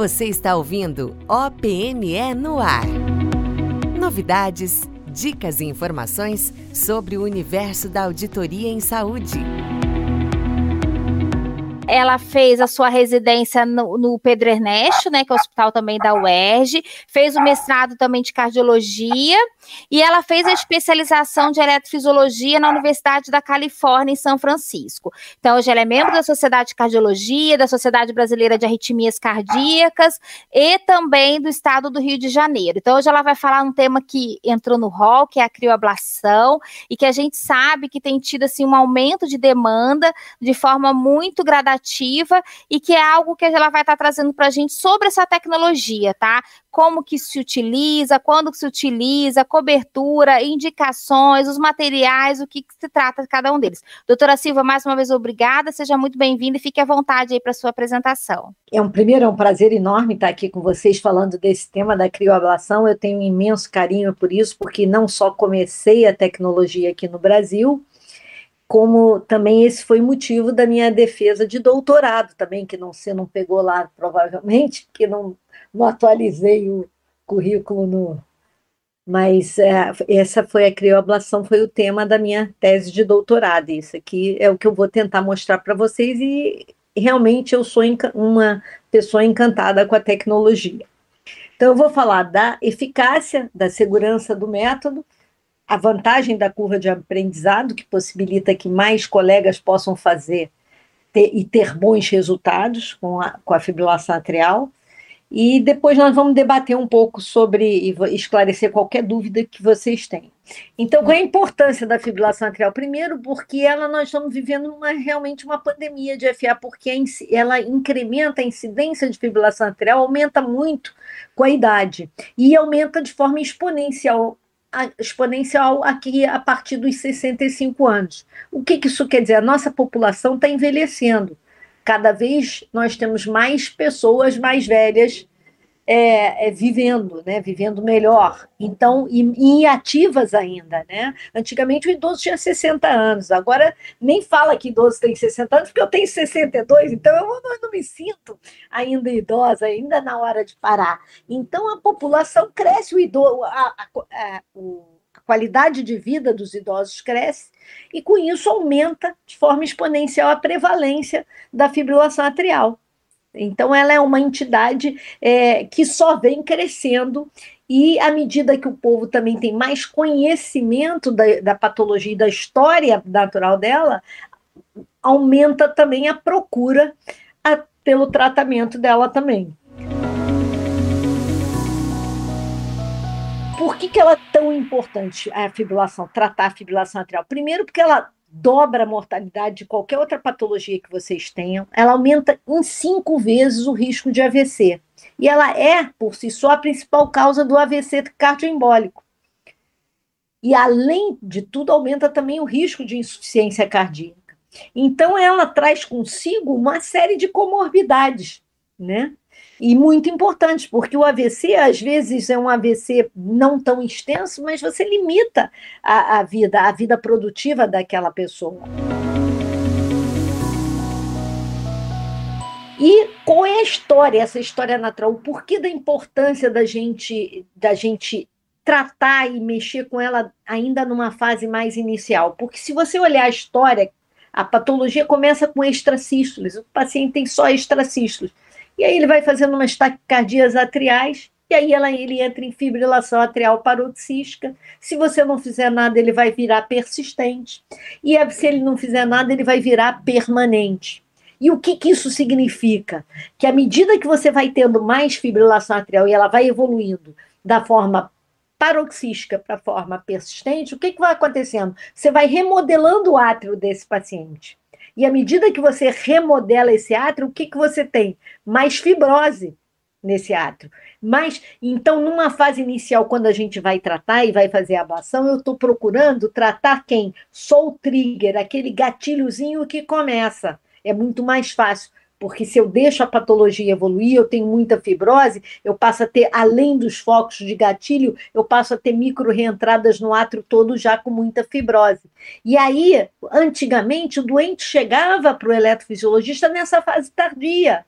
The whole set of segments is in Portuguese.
Você está ouvindo OPME no ar. Novidades, dicas e informações sobre o universo da auditoria em saúde ela fez a sua residência no, no, Pedro Ernesto, né, que é o hospital também da UERJ, fez o mestrado também de cardiologia e ela fez a especialização de eletrofisiologia na Universidade da Califórnia em São Francisco. Então, hoje ela é membro da Sociedade de Cardiologia, da Sociedade Brasileira de Arritmias Cardíacas e também do Estado do Rio de Janeiro. Então, hoje ela vai falar um tema que entrou no rol, que é a crioablação e que a gente sabe que tem tido assim um aumento de demanda de forma muito gradativa e que é algo que ela vai estar trazendo para a gente sobre essa tecnologia, tá? Como que se utiliza, quando que se utiliza, cobertura, indicações, os materiais, o que, que se trata de cada um deles. Doutora Silva, mais uma vez obrigada, seja muito bem-vinda e fique à vontade aí para sua apresentação. É um primeiro, é um prazer enorme estar aqui com vocês falando desse tema da crioablação. Eu tenho um imenso carinho por isso, porque não só comecei a tecnologia aqui no Brasil, como também esse foi motivo da minha defesa de doutorado também, que não você não pegou lá provavelmente, que não, não atualizei o currículo no, mas é, essa foi a crioablação, foi o tema da minha tese de doutorado. Isso aqui é o que eu vou tentar mostrar para vocês e realmente eu sou uma pessoa encantada com a tecnologia. Então eu vou falar da eficácia, da segurança do método, a vantagem da curva de aprendizado, que possibilita que mais colegas possam fazer ter, e ter bons resultados com a, com a fibrilação atrial. E depois nós vamos debater um pouco sobre e esclarecer qualquer dúvida que vocês tenham. Então, qual é a importância da fibrilação atrial? Primeiro, porque ela nós estamos vivendo uma, realmente uma pandemia de FA, porque ela incrementa a incidência de fibrilação atrial, aumenta muito com a idade e aumenta de forma exponencial exponencial aqui a partir dos 65 anos. O que, que isso quer dizer? A nossa população está envelhecendo. Cada vez nós temos mais pessoas mais velhas é, é, vivendo, né, vivendo melhor. Então, e, ativas ainda, né? Antigamente o idoso tinha 60 anos, agora nem fala que idoso tem 60 anos, porque eu tenho 62, então eu não, não me sinto ainda idosa, ainda na hora de parar. Então a população cresce, o idoso, a, a, a, a qualidade de vida dos idosos cresce, e com isso aumenta de forma exponencial a prevalência da fibrilação atrial. Então, ela é uma entidade é, que só vem crescendo, e à medida que o povo também tem mais conhecimento da, da patologia e da história natural dela, aumenta também a procura a, pelo tratamento dela também. Por que, que ela é tão importante, a fibrilação, tratar a fibrilação atrial? Primeiro, porque ela dobra a mortalidade de qualquer outra patologia que vocês tenham, ela aumenta em cinco vezes o risco de AVC. E ela é, por si só, a principal causa do AVC cardioembólico. E, além de tudo, aumenta também o risco de insuficiência cardíaca. Então, ela traz consigo uma série de comorbidades, né? E muito importante, porque o AVC, às vezes, é um AVC não tão extenso, mas você limita a, a vida, a vida produtiva daquela pessoa. E qual é a história, essa história natural? O porquê da importância da gente, da gente tratar e mexer com ela ainda numa fase mais inicial? Porque se você olhar a história, a patologia começa com extracístoles, o paciente tem só extracístoles. E aí ele vai fazendo umas taquicardias atriais, e aí ela, ele entra em fibrilação atrial paroxística. Se você não fizer nada, ele vai virar persistente. E se ele não fizer nada, ele vai virar permanente. E o que, que isso significa? Que à medida que você vai tendo mais fibrilação atrial e ela vai evoluindo da forma paroxística para a forma persistente, o que, que vai acontecendo? Você vai remodelando o átrio desse paciente. E à medida que você remodela esse átrio, o que, que você tem? Mais fibrose nesse átrio. Mas, então, numa fase inicial, quando a gente vai tratar e vai fazer a ablação, eu estou procurando tratar quem? Só o trigger, aquele gatilhozinho que começa. É muito mais fácil porque se eu deixo a patologia evoluir, eu tenho muita fibrose, eu passo a ter, além dos focos de gatilho, eu passo a ter micro reentradas no átrio todo já com muita fibrose. E aí, antigamente, o doente chegava para o eletrofisiologista nessa fase tardia.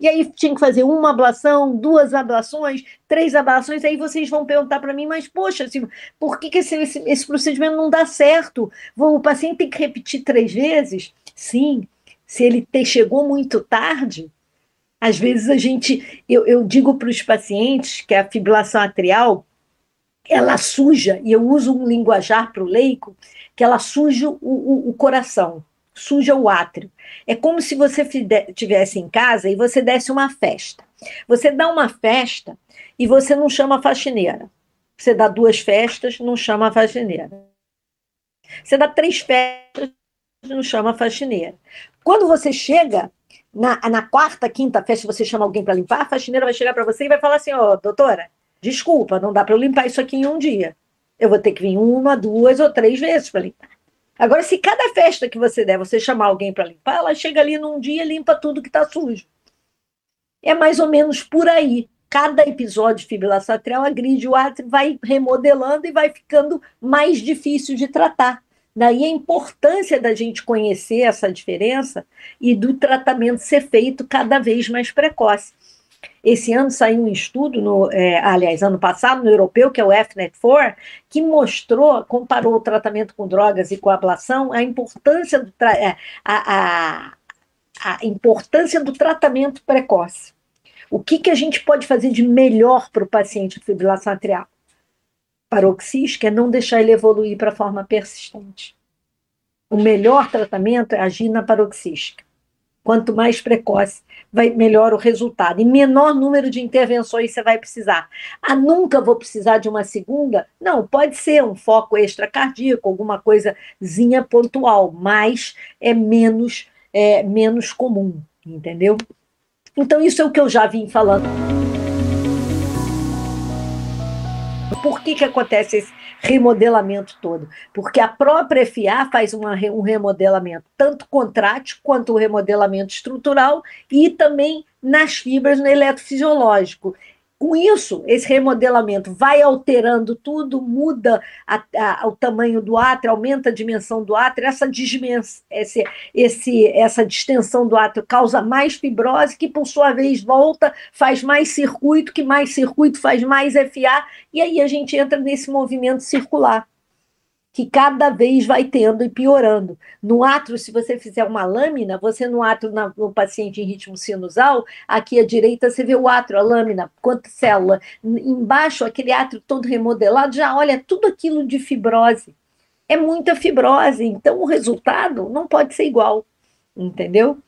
E aí tinha que fazer uma ablação, duas ablações, três ablações, aí vocês vão perguntar para mim, mas poxa, assim, por que, que esse, esse, esse procedimento não dá certo? O paciente tem que repetir três vezes? Sim, se ele te, chegou muito tarde, às vezes a gente, eu, eu digo para os pacientes que a fibrilação atrial, ela suja, e eu uso um linguajar para o leigo, que ela suja o, o, o coração, suja o átrio. É como se você estivesse em casa e você desse uma festa. Você dá uma festa e você não chama a faxineira. Você dá duas festas, não chama a faxineira. Você dá três festas, não chama faxineira. Quando você chega na, na quarta, quinta festa, você chama alguém para limpar, a faxineira vai chegar para você e vai falar assim: Ó, oh, doutora, desculpa, não dá para eu limpar isso aqui em um dia. Eu vou ter que vir uma, duas ou três vezes para limpar. Agora, se cada festa que você der, você chamar alguém para limpar, ela chega ali num dia e limpa tudo que está sujo. É mais ou menos por aí. Cada episódio de fibrilação atrial agride o átrio, vai remodelando e vai ficando mais difícil de tratar. Daí a importância da gente conhecer essa diferença e do tratamento ser feito cada vez mais precoce. Esse ano saiu um estudo, no, é, aliás, ano passado, no europeu, que é o FNET4, que mostrou, comparou o tratamento com drogas e com a ablação, a importância do, é, a, a, a importância do tratamento precoce. O que, que a gente pode fazer de melhor para o paciente com fibrilação atrial? Paroxística é não deixar ele evoluir para a forma persistente. O melhor tratamento é agir na paroxística. Quanto mais precoce, vai melhor o resultado. E menor número de intervenções você vai precisar. Ah, nunca vou precisar de uma segunda? Não, pode ser um foco extracardíaco, alguma coisazinha pontual, mas é menos, é menos comum, entendeu? Então, isso é o que eu já vim falando. Por que, que acontece esse remodelamento todo? Porque a própria FA faz uma, um remodelamento tanto contrátil quanto o remodelamento estrutural e também nas fibras no eletrofisiológico. Com isso, esse remodelamento vai alterando tudo, muda a, a, o tamanho do átrio, aumenta a dimensão do átrio, essa, esse, esse, essa distensão do átrio causa mais fibrose, que por sua vez volta, faz mais circuito, que mais circuito faz mais FA, e aí a gente entra nesse movimento circular que cada vez vai tendo e piorando. No átrio, se você fizer uma lâmina, você no átrio, na, no paciente em ritmo sinusal, aqui à direita você vê o átrio, a lâmina, quanta célula. Embaixo, aquele átrio todo remodelado, já olha tudo aquilo de fibrose. É muita fibrose, então o resultado não pode ser igual, entendeu?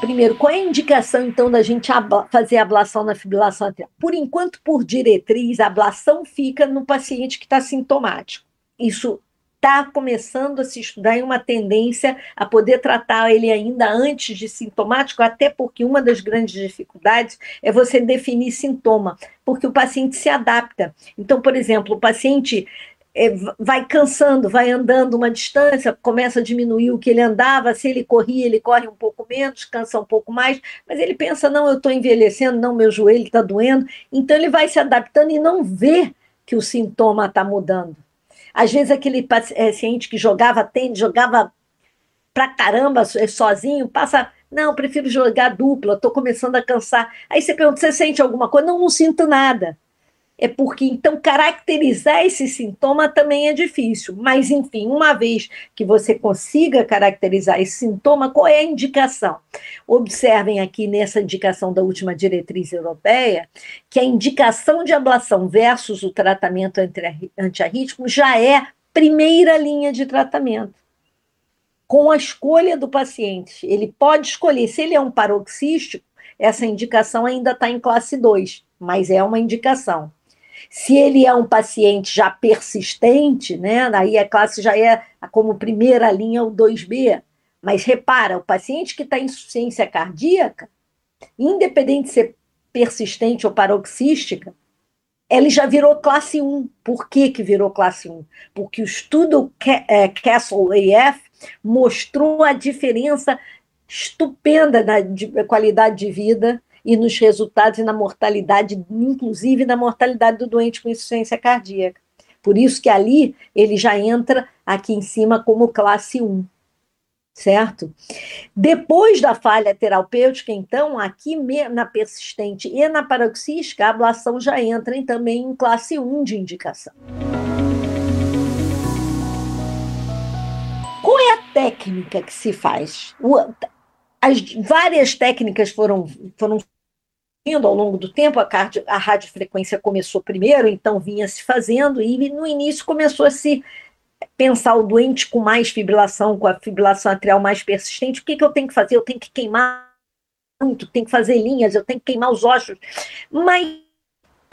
Primeiro, qual é a indicação, então, da gente fazer ablação na fibrilação atrial? Por enquanto, por diretriz, a ablação fica no paciente que está sintomático. Isso está começando a se estudar em uma tendência a poder tratar ele ainda antes de sintomático, até porque uma das grandes dificuldades é você definir sintoma, porque o paciente se adapta. Então, por exemplo, o paciente é, vai cansando, vai andando uma distância, começa a diminuir o que ele andava, se ele corria, ele corre um pouco menos, cansa um pouco mais, mas ele pensa, não, eu estou envelhecendo, não, meu joelho está doendo, então ele vai se adaptando e não vê que o sintoma está mudando. Às vezes aquele paciente que jogava tênis, jogava pra caramba sozinho, passa, não, prefiro jogar dupla, estou começando a cansar. Aí você pergunta, você sente alguma coisa? Não, não sinto nada é porque então caracterizar esse sintoma também é difícil. Mas, enfim, uma vez que você consiga caracterizar esse sintoma, qual é a indicação? Observem aqui nessa indicação da última diretriz europeia que a indicação de ablação versus o tratamento antiarrítmico já é primeira linha de tratamento. Com a escolha do paciente, ele pode escolher, se ele é um paroxístico, essa indicação ainda está em classe 2, mas é uma indicação. Se ele é um paciente já persistente, né, aí a classe já é como primeira linha o 2B. Mas repara, o paciente que está em insuficiência cardíaca, independente de ser persistente ou paroxística, ele já virou classe 1. Por que, que virou classe 1? Porque o estudo é, Castle AF mostrou a diferença estupenda na qualidade de vida e nos resultados e na mortalidade, inclusive na mortalidade do doente com insuficiência cardíaca. Por isso que ali ele já entra aqui em cima como classe 1. certo? Depois da falha terapêutica, então, aqui na persistente e na paroxística, a ablação já entra em, também em classe 1 de indicação. Qual é a técnica que se faz? As várias técnicas foram, foram ao longo do tempo, a, cardio, a radiofrequência começou primeiro, então vinha se fazendo, e no início começou a se pensar o doente com mais fibrilação, com a fibrilação atrial mais persistente, o que, que eu tenho que fazer? Eu tenho que queimar muito, tenho que fazer linhas, eu tenho que queimar os ossos. Mas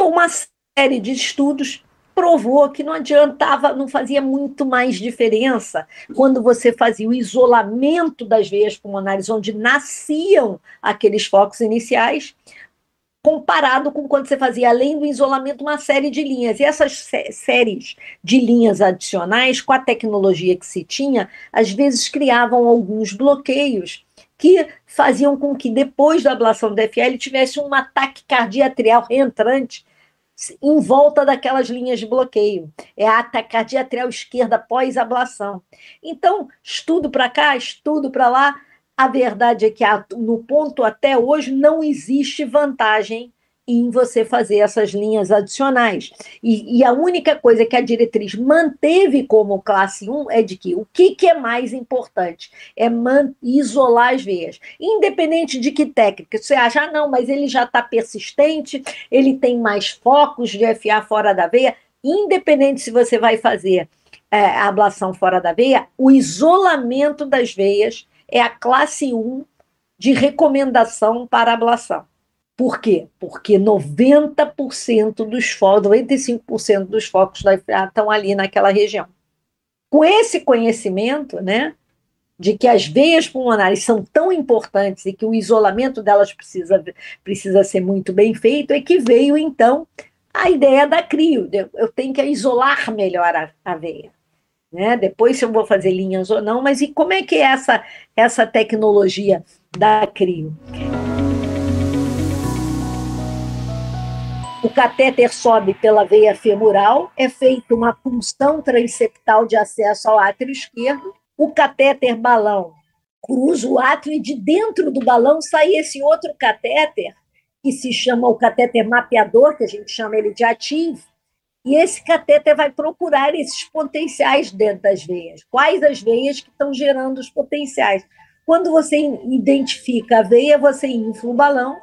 uma série de estudos provou que não adiantava, não fazia muito mais diferença quando você fazia o isolamento das veias pulmonares onde nasciam aqueles focos iniciais, comparado com quando você fazia, além do isolamento, uma série de linhas. E essas sé séries de linhas adicionais, com a tecnologia que se tinha, às vezes criavam alguns bloqueios que faziam com que, depois da ablação do FL, tivesse um ataque cardíaco reentrante em volta daquelas linhas de bloqueio. É a taquicardia atrial esquerda pós-ablação. Então, estudo para cá, estudo para lá, a verdade é que no ponto até hoje não existe vantagem em você fazer essas linhas adicionais. E, e, a única coisa que a diretriz manteve como classe 1 é de que o que, que é mais importante? É isolar as veias. Independente de que técnica. Você acha, ah, não, mas ele já está persistente, ele tem mais focos de FA fora da veia. Independente se você vai fazer é, a ablação fora da veia, o isolamento das veias é a classe 1 de recomendação para ablação. Por quê? Porque 90% dos focos, 95% dos focos da estão ali naquela região. Com esse conhecimento, né, de que as veias pulmonares são tão importantes e que o isolamento delas precisa, precisa ser muito bem feito, é que veio então a ideia da CRIO. Eu tenho que isolar melhor a, a veia né? Depois se eu vou fazer linhas ou não, mas e como é que é essa, essa tecnologia da CRIO? O catéter sobe pela veia femoral, é feita uma punção transeptal de acesso ao átrio esquerdo. O catéter balão cruza o átrio e de dentro do balão sai esse outro catéter, que se chama o catéter mapeador, que a gente chama ele de ativo, e esse cateter vai procurar esses potenciais dentro das veias. Quais as veias que estão gerando os potenciais? Quando você identifica a veia, você infla o balão,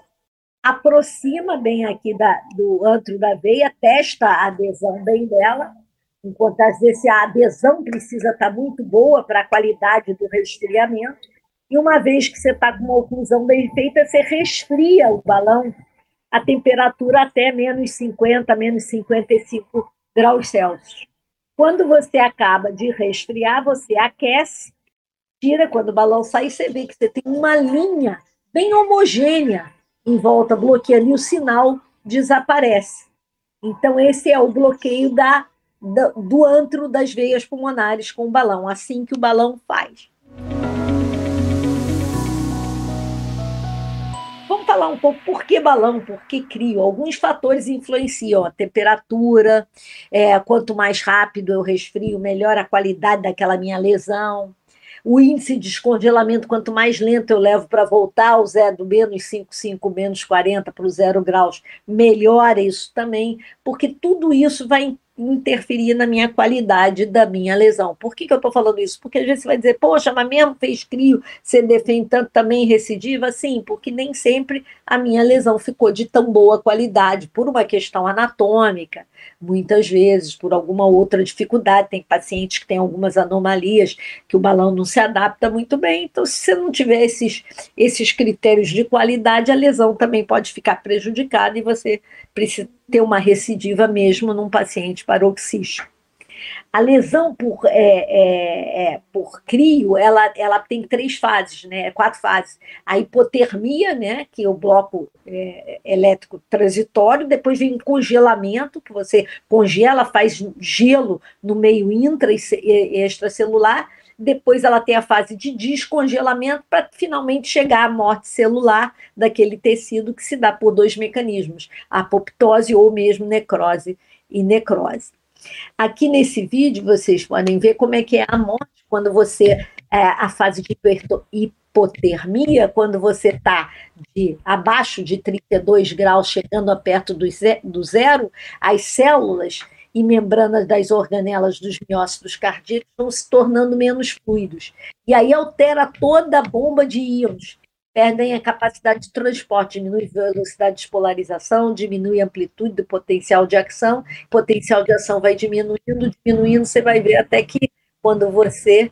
aproxima bem aqui da, do antro da veia, testa a adesão bem dela, enquanto às vezes a adesão precisa estar muito boa para a qualidade do resfriamento. E uma vez que você está com uma oclusão bem feita, você resfria o balão a temperatura até menos 50, menos 55 graus Celsius. Quando você acaba de resfriar, você aquece, tira, quando o balão sai, você vê que você tem uma linha bem homogênea em volta, bloqueando, e o sinal desaparece. Então, esse é o bloqueio da, da, do antro das veias pulmonares com o balão, assim que o balão faz. Vamos falar um pouco por que balão, por que crio. Alguns fatores influenciam a temperatura, é, quanto mais rápido eu resfrio, melhor a qualidade daquela minha lesão. O índice de descongelamento, quanto mais lento eu levo para voltar ao zero, do menos 5,5, menos 40 para o zero graus, melhora isso também, porque tudo isso vai interferir na minha qualidade da minha lesão. Por que, que eu estou falando isso? Porque às vezes você vai dizer, poxa, mas mesmo fez crio, você defende tanto também recidiva? Sim, porque nem sempre a minha lesão ficou de tão boa qualidade, por uma questão anatômica, muitas vezes, por alguma outra dificuldade. Tem pacientes que têm algumas anomalias, que o balão não se adapta muito bem. Então, se você não tiver esses, esses critérios de qualidade, a lesão também pode ficar prejudicada e você precisa ter uma recidiva mesmo num paciente paroxístico. A lesão por, é, é, é, por crio, ela, ela tem três fases, né? quatro fases. A hipotermia, né? que é o bloco é, elétrico transitório, depois vem congelamento, que você congela, faz gelo no meio intra e extracelular, depois ela tem a fase de descongelamento para finalmente chegar à morte celular daquele tecido que se dá por dois mecanismos, apoptose ou mesmo necrose e necrose. Aqui nesse vídeo vocês podem ver como é que é a morte quando você é, a fase de hipotermia, quando você está abaixo de 32 graus, chegando a perto do zero, as células e membranas das organelas dos miócitos cardíacos vão se tornando menos fluidos. E aí altera toda a bomba de íons. Perdem a capacidade de transporte, diminui a velocidade de polarização, diminui a amplitude do potencial de ação, potencial de ação vai diminuindo, diminuindo, você vai ver até que quando você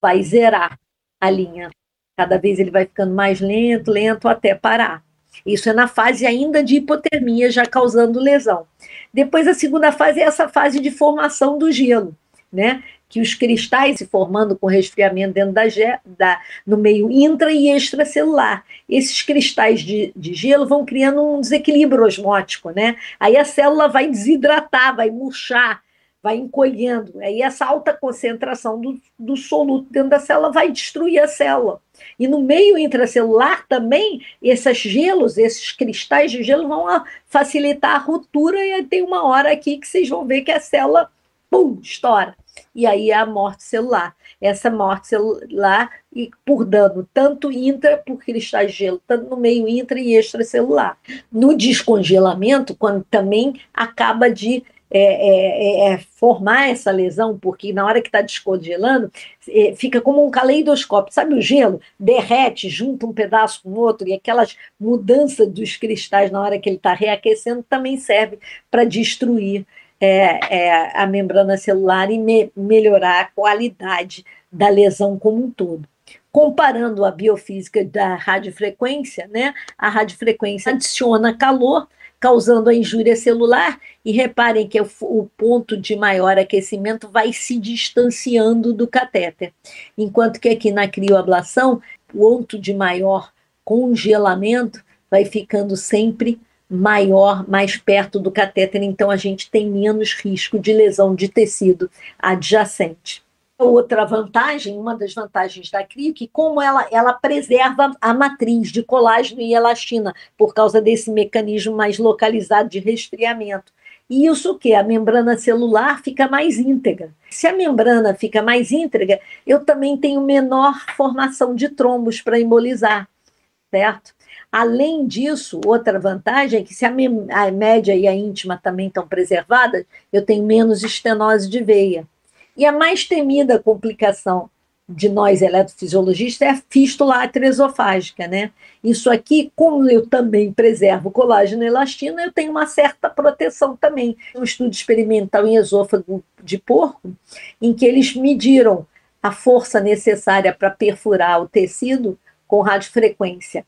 vai zerar a linha. Cada vez ele vai ficando mais lento, lento, até parar. Isso é na fase ainda de hipotermia, já causando lesão. Depois, a segunda fase é essa fase de formação do gelo, né? Que os cristais se formando com resfriamento dentro da, da no meio intra e extracelular. Esses cristais de, de gelo vão criando um desequilíbrio osmótico, né? Aí a célula vai desidratar, vai murchar, vai encolhendo. Aí essa alta concentração do, do soluto dentro da célula vai destruir a célula. E no meio intracelular também, esses gelos, esses cristais de gelo vão facilitar a ruptura, e tem uma hora aqui que vocês vão ver que a célula, pum, estoura. E aí é a morte celular. Essa morte celular, e por dano tanto intra, por cristais de gelo, tanto no meio intra e extracelular. No descongelamento, quando também acaba de é, é, é, é, formar essa lesão, porque na hora que está descongelando, é, fica como um caleidoscópio. Sabe o gelo? Derrete, junta um pedaço com o outro, e aquelas mudanças dos cristais na hora que ele está reaquecendo também serve para destruir é, a membrana celular e me, melhorar a qualidade da lesão como um todo comparando a biofísica da radiofrequência, né? A radiofrequência adiciona calor, causando a injúria celular. E reparem que o ponto de maior aquecimento vai se distanciando do catéter, enquanto que aqui na crioablação, o ponto de maior congelamento vai ficando sempre maior, mais perto do catéter, então a gente tem menos risco de lesão de tecido adjacente. Outra vantagem, uma das vantagens da CRIO, que como ela, ela preserva a matriz de colágeno e elastina, por causa desse mecanismo mais localizado de resfriamento. E isso que a membrana celular fica mais íntegra. Se a membrana fica mais íntegra, eu também tenho menor formação de trombos para embolizar, certo? Além disso, outra vantagem é que se a, a média e a íntima também estão preservadas, eu tenho menos estenose de veia. E a mais temida complicação de nós eletrofisiologistas é a fístula atriosofágica, né? Isso aqui, como eu também preservo colágeno e elastina, eu tenho uma certa proteção também. Um estudo experimental em esôfago de porco, em que eles mediram a força necessária para perfurar o tecido com radiofrequência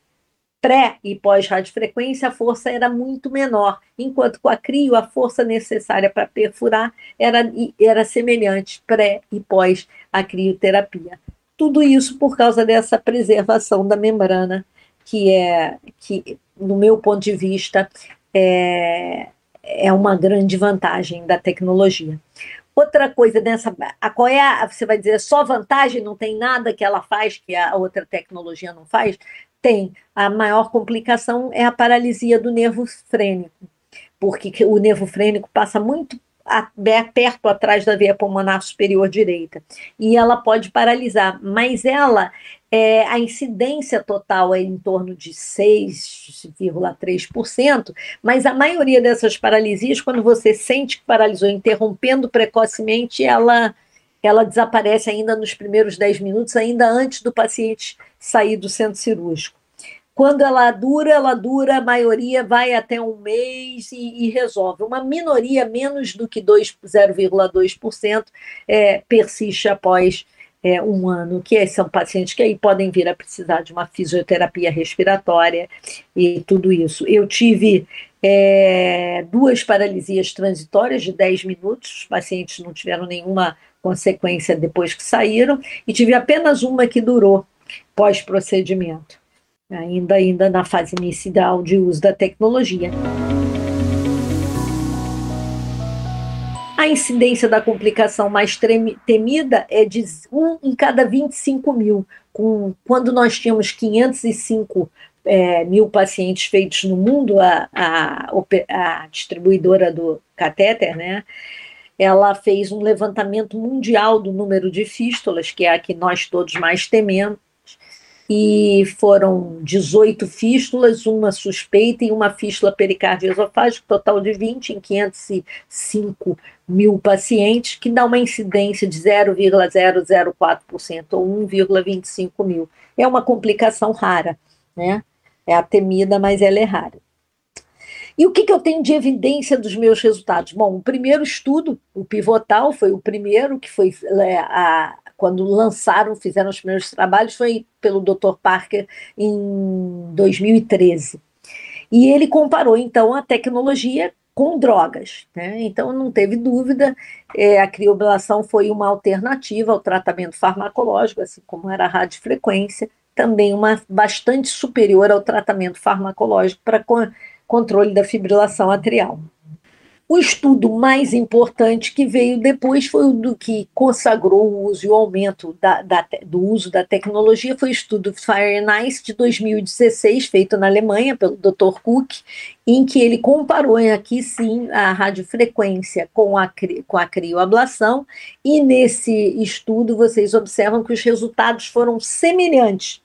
pré e pós-radiofrequência, a força era muito menor, enquanto com a crio, a força necessária para perfurar era, era semelhante pré e pós a crioterapia. Tudo isso por causa dessa preservação da membrana, que é, que, no meu ponto de vista, é, é uma grande vantagem da tecnologia. Outra coisa dessa, a, qual é a, você vai dizer só vantagem, não tem nada que ela faz que a outra tecnologia não faz? Tem. A maior complicação é a paralisia do nervo frênico, porque o nervo frênico passa muito perto atrás da veia pulmonar superior direita e ela pode paralisar, mas ela é, a incidência total é em torno de 6,3%, mas a maioria dessas paralisias, quando você sente que paralisou interrompendo precocemente, ela ela desaparece ainda nos primeiros 10 minutos, ainda antes do paciente sair do centro cirúrgico. Quando ela dura, ela dura, a maioria vai até um mês e, e resolve. Uma minoria, menos do que 0,2%, é, persiste após é, um ano, que são pacientes que aí podem vir a precisar de uma fisioterapia respiratória e tudo isso. Eu tive é, duas paralisias transitórias de 10 minutos, os pacientes não tiveram nenhuma consequência depois que saíram, e tive apenas uma que durou pós-procedimento, ainda, ainda na fase inicial de uso da tecnologia. A incidência da complicação mais temida é de 1 em cada 25 mil. Com, quando nós tínhamos 505 é, mil pacientes feitos no mundo, a, a, a distribuidora do catéter, né? Ela fez um levantamento mundial do número de fístulas, que é a que nós todos mais tememos, e foram 18 fístulas, uma suspeita e uma fístula pericárdia esofágica, total de 20 em 505 mil pacientes, que dá uma incidência de 0,004% ou 1,25 mil. É uma complicação rara, né? É a temida, mas ela é rara. E o que, que eu tenho de evidência dos meus resultados? Bom, o primeiro estudo, o pivotal, foi o primeiro que foi é, a, quando lançaram, fizeram os primeiros trabalhos, foi pelo Dr. Parker em 2013. E ele comparou, então, a tecnologia com drogas. Né? Então, não teve dúvida, é, a crioblação foi uma alternativa ao tratamento farmacológico, assim como era a radiofrequência, também uma bastante superior ao tratamento farmacológico para controle da fibrilação atrial. O estudo mais importante que veio depois foi o do que consagrou o uso e o aumento da, da, do uso da tecnologia, foi o estudo Ice de 2016, feito na Alemanha pelo Dr. Cook, em que ele comparou aqui sim a radiofrequência com a, com a crioablação, e nesse estudo vocês observam que os resultados foram semelhantes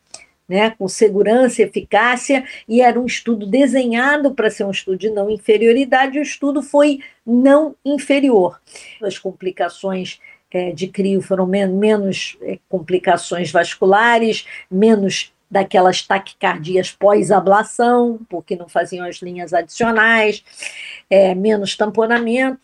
né, com segurança eficácia, e era um estudo desenhado para ser um estudo de não inferioridade, e o estudo foi não inferior. As complicações é, de crio foram men menos é, complicações vasculares, menos daquelas taquicardias pós-ablação, porque não faziam as linhas adicionais, é, menos tamponamento,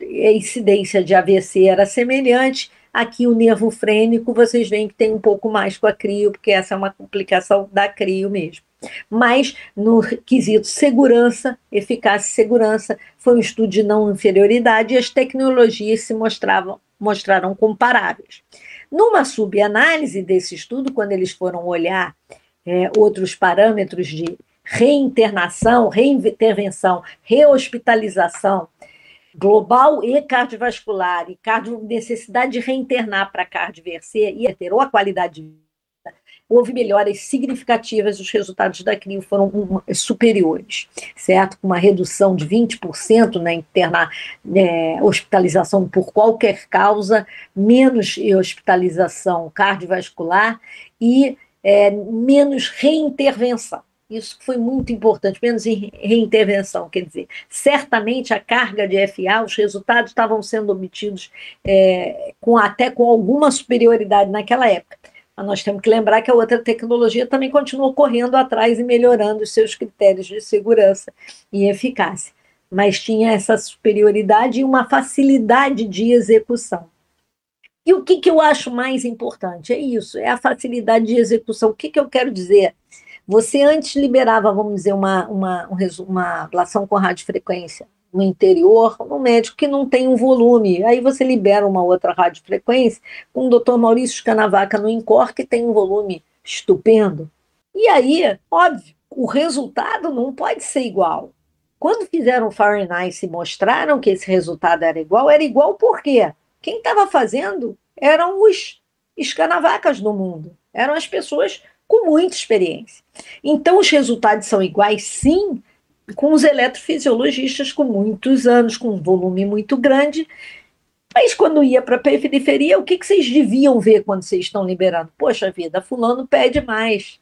a incidência de AVC era semelhante, Aqui o nervo frênico, vocês veem que tem um pouco mais com a crio, porque essa é uma complicação da crio mesmo. Mas no quesito segurança, eficácia e segurança, foi um estudo de não inferioridade e as tecnologias se mostravam, mostraram comparáveis. Numa subanálise desse estudo, quando eles foram olhar é, outros parâmetros de reinternação, reintervenção, rehospitalização global e cardiovascular e cardio, necessidade de reinternar para cardioverser e ter ou a qualidade de vida, houve melhoras significativas, os resultados da CRIO foram um, superiores, certo? Com uma redução de 20% na interna, é, hospitalização por qualquer causa, menos hospitalização cardiovascular e é, menos reintervenção. Isso foi muito importante, menos em reintervenção, quer dizer, certamente a carga de FA, os resultados estavam sendo obtidos é, com, até com alguma superioridade naquela época. Mas nós temos que lembrar que a outra tecnologia também continuou correndo atrás e melhorando os seus critérios de segurança e eficácia. Mas tinha essa superioridade e uma facilidade de execução. E o que, que eu acho mais importante? É isso, é a facilidade de execução. O que, que eu quero dizer? Você antes liberava, vamos dizer, uma, uma, uma ablação com radiofrequência no interior, no médico que não tem um volume. Aí você libera uma outra radiofrequência com o doutor Maurício Scanavaca no INCOR, que tem um volume estupendo. E aí, óbvio, o resultado não pode ser igual. Quando fizeram Fahrenheit e mostraram que esse resultado era igual, era igual por quê? Quem estava fazendo eram os escanavacas do mundo. Eram as pessoas com muita experiência. Então, os resultados são iguais, sim, com os eletrofisiologistas com muitos anos, com um volume muito grande. Mas quando ia para a periferia, o que, que vocês deviam ver quando vocês estão liberando? Poxa vida, fulano pede mais.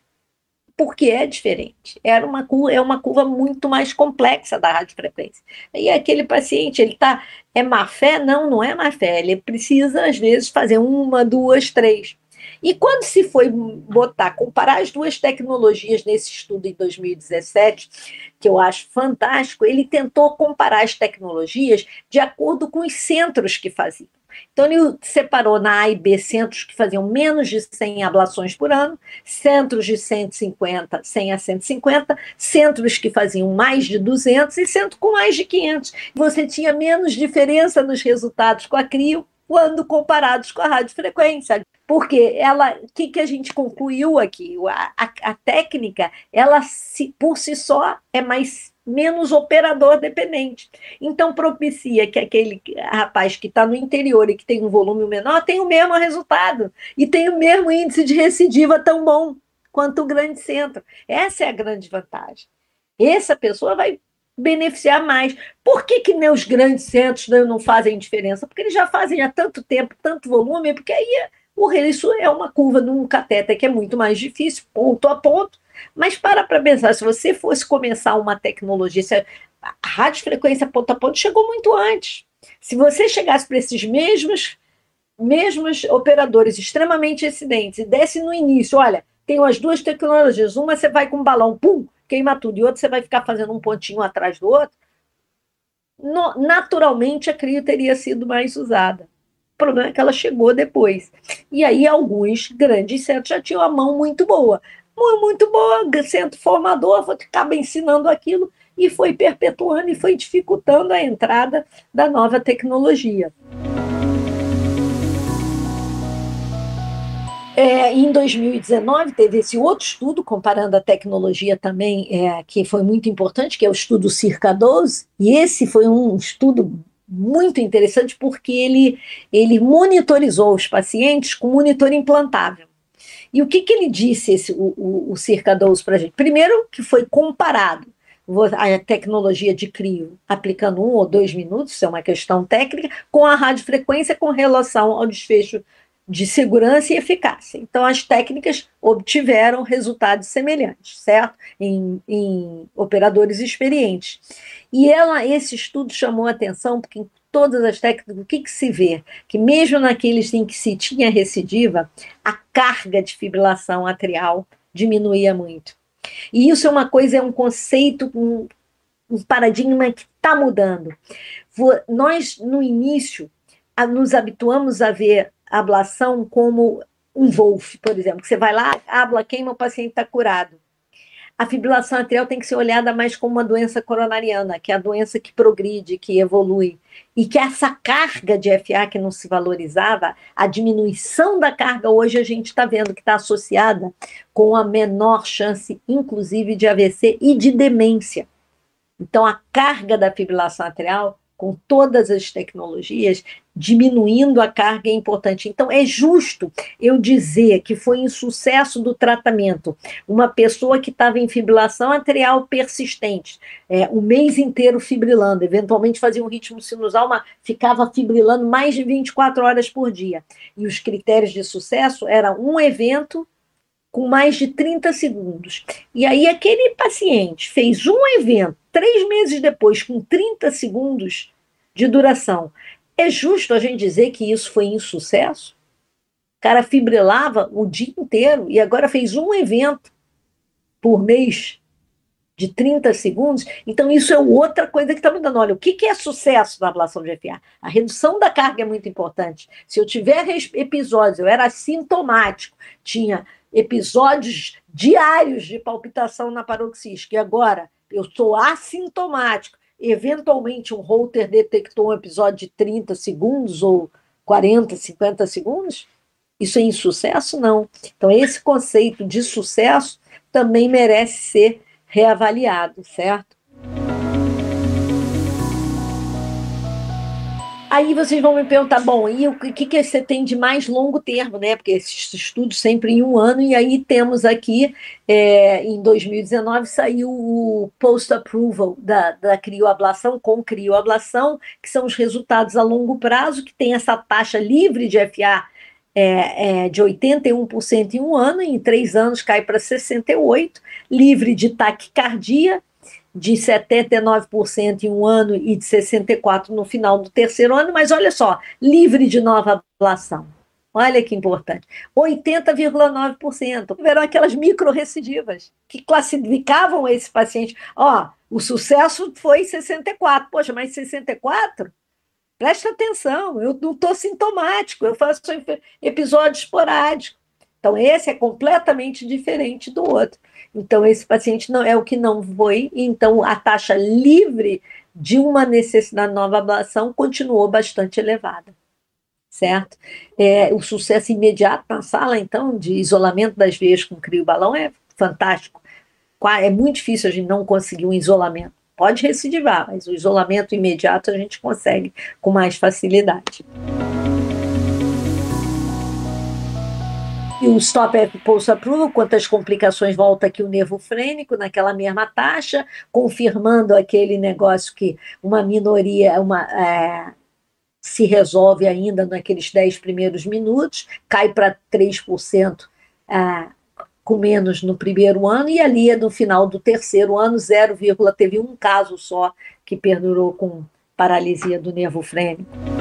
Porque é diferente. Era uma curva, é uma curva muito mais complexa da radiofrequência. E aquele paciente, ele está. É má fé? Não, não é má fé. Ele precisa, às vezes, fazer uma, duas, três. E quando se foi botar, comparar as duas tecnologias nesse estudo em 2017, que eu acho fantástico, ele tentou comparar as tecnologias de acordo com os centros que faziam. Então, ele separou na A e B centros que faziam menos de 100 ablações por ano, centros de 150, 100 a 150, centros que faziam mais de 200 e centros com mais de 500. Você tinha menos diferença nos resultados com a CRIO quando comparados com a radiofrequência. Porque ela, o que, que a gente concluiu aqui? A, a, a técnica, ela se, por si só é mais menos operador dependente. Então propicia que aquele rapaz que está no interior e que tem um volume menor tenha o mesmo resultado e tem o mesmo índice de recidiva tão bom quanto o grande centro. Essa é a grande vantagem. Essa pessoa vai beneficiar mais. Por que, que nem os grandes centros não fazem diferença? Porque eles já fazem há tanto tempo, tanto volume, porque aí o isso é uma curva de um que é muito mais difícil, ponto a ponto. Mas para para pensar, se você fosse começar uma tecnologia, a radiofrequência ponto a ponto chegou muito antes. Se você chegasse para esses mesmos mesmos operadores extremamente excedentes e desse no início, olha, tem as duas tecnologias, uma você vai com um balão, pum, queima tudo, e outra você vai ficar fazendo um pontinho atrás do outro, no, naturalmente a CRIO teria sido mais usada. O problema é que ela chegou depois. E aí alguns grandes centros já tinham a mão muito boa. Muito boa, centro formador, acaba ensinando aquilo e foi perpetuando e foi dificultando a entrada da nova tecnologia. É, em 2019, teve esse outro estudo, comparando a tecnologia também, é, que foi muito importante, que é o estudo Circa 12, e esse foi um estudo muito interessante porque ele, ele monitorizou os pacientes com monitor implantável. E o que, que ele disse, esse, o, o, o Circa 12 para a gente? Primeiro, que foi comparado a tecnologia de crio aplicando um ou dois minutos, isso é uma questão técnica, com a radiofrequência com relação ao desfecho de segurança e eficácia. Então, as técnicas obtiveram resultados semelhantes, certo? Em, em operadores experientes. E ela, esse estudo chamou atenção porque em todas as técnicas, o que, que se vê? Que mesmo naqueles em que se tinha recidiva, a carga de fibrilação atrial diminuía muito. E isso é uma coisa, é um conceito, um, um paradigma que está mudando. Nós, no início, nos habituamos a ver ablação como um Wolf, por exemplo, que você vai lá, abla, queima, o paciente está curado. A fibrilação atrial tem que ser olhada mais como uma doença coronariana, que é a doença que progride, que evolui. E que essa carga de FA que não se valorizava, a diminuição da carga, hoje a gente está vendo que está associada com a menor chance, inclusive, de AVC e de demência. Então, a carga da fibrilação atrial com todas as tecnologias, diminuindo a carga é importante. Então, é justo eu dizer que foi um sucesso do tratamento uma pessoa que estava em fibrilação atrial persistente, é, o mês inteiro fibrilando, eventualmente fazia um ritmo sinusal, mas ficava fibrilando mais de 24 horas por dia. E os critérios de sucesso era um evento com mais de 30 segundos. E aí, aquele paciente fez um evento três meses depois, com 30 segundos de duração. É justo a gente dizer que isso foi insucesso? O cara fibrilava o dia inteiro e agora fez um evento por mês de 30 segundos. Então, isso é outra coisa que está me dando. Olha, o que, que é sucesso na ablação de FA? A redução da carga é muito importante. Se eu tiver episódios, eu era assintomático, tinha episódios diários de palpitação na paroxística, e agora eu sou assintomático, eventualmente um router detectou um episódio de 30 segundos ou 40, 50 segundos, isso é insucesso? Não. Então, esse conceito de sucesso também merece ser reavaliado, certo? Aí vocês vão me perguntar, bom, e o que, que você tem de mais longo termo, né? Porque esses estudos sempre em um ano, e aí temos aqui, é, em 2019, saiu o post-approval da, da crioablação com crioablação, que são os resultados a longo prazo, que tem essa taxa livre de FA é, é, de 81% em um ano, e em três anos cai para 68%, livre de taquicardia, de 79% em um ano e de 64% no final do terceiro ano, mas olha só, livre de nova ablação. Olha que importante. 80,9%. Eram aquelas microrecidivas que classificavam esse paciente. Ó, o sucesso foi 64. Poxa, mas 64? Presta atenção, eu não estou sintomático, eu faço episódio esporádico. Então, esse é completamente diferente do outro. Então, esse paciente não é o que não foi, então a taxa livre de uma necessidade de nova ablação continuou bastante elevada. Certo? É, o sucesso imediato na sala, então, de isolamento das veias com crio-balão é fantástico. É muito difícil a gente não conseguir um isolamento. Pode recidivar, mas o isolamento imediato a gente consegue com mais facilidade. E o stop post approval, quantas complicações volta aqui o nervo frênico naquela mesma taxa, confirmando aquele negócio que uma minoria, uma, é, se resolve ainda naqueles 10 primeiros minutos, cai para 3% é, com menos no primeiro ano, e ali no final do terceiro ano, 0, teve um caso só que perdurou com paralisia do nervo frênico.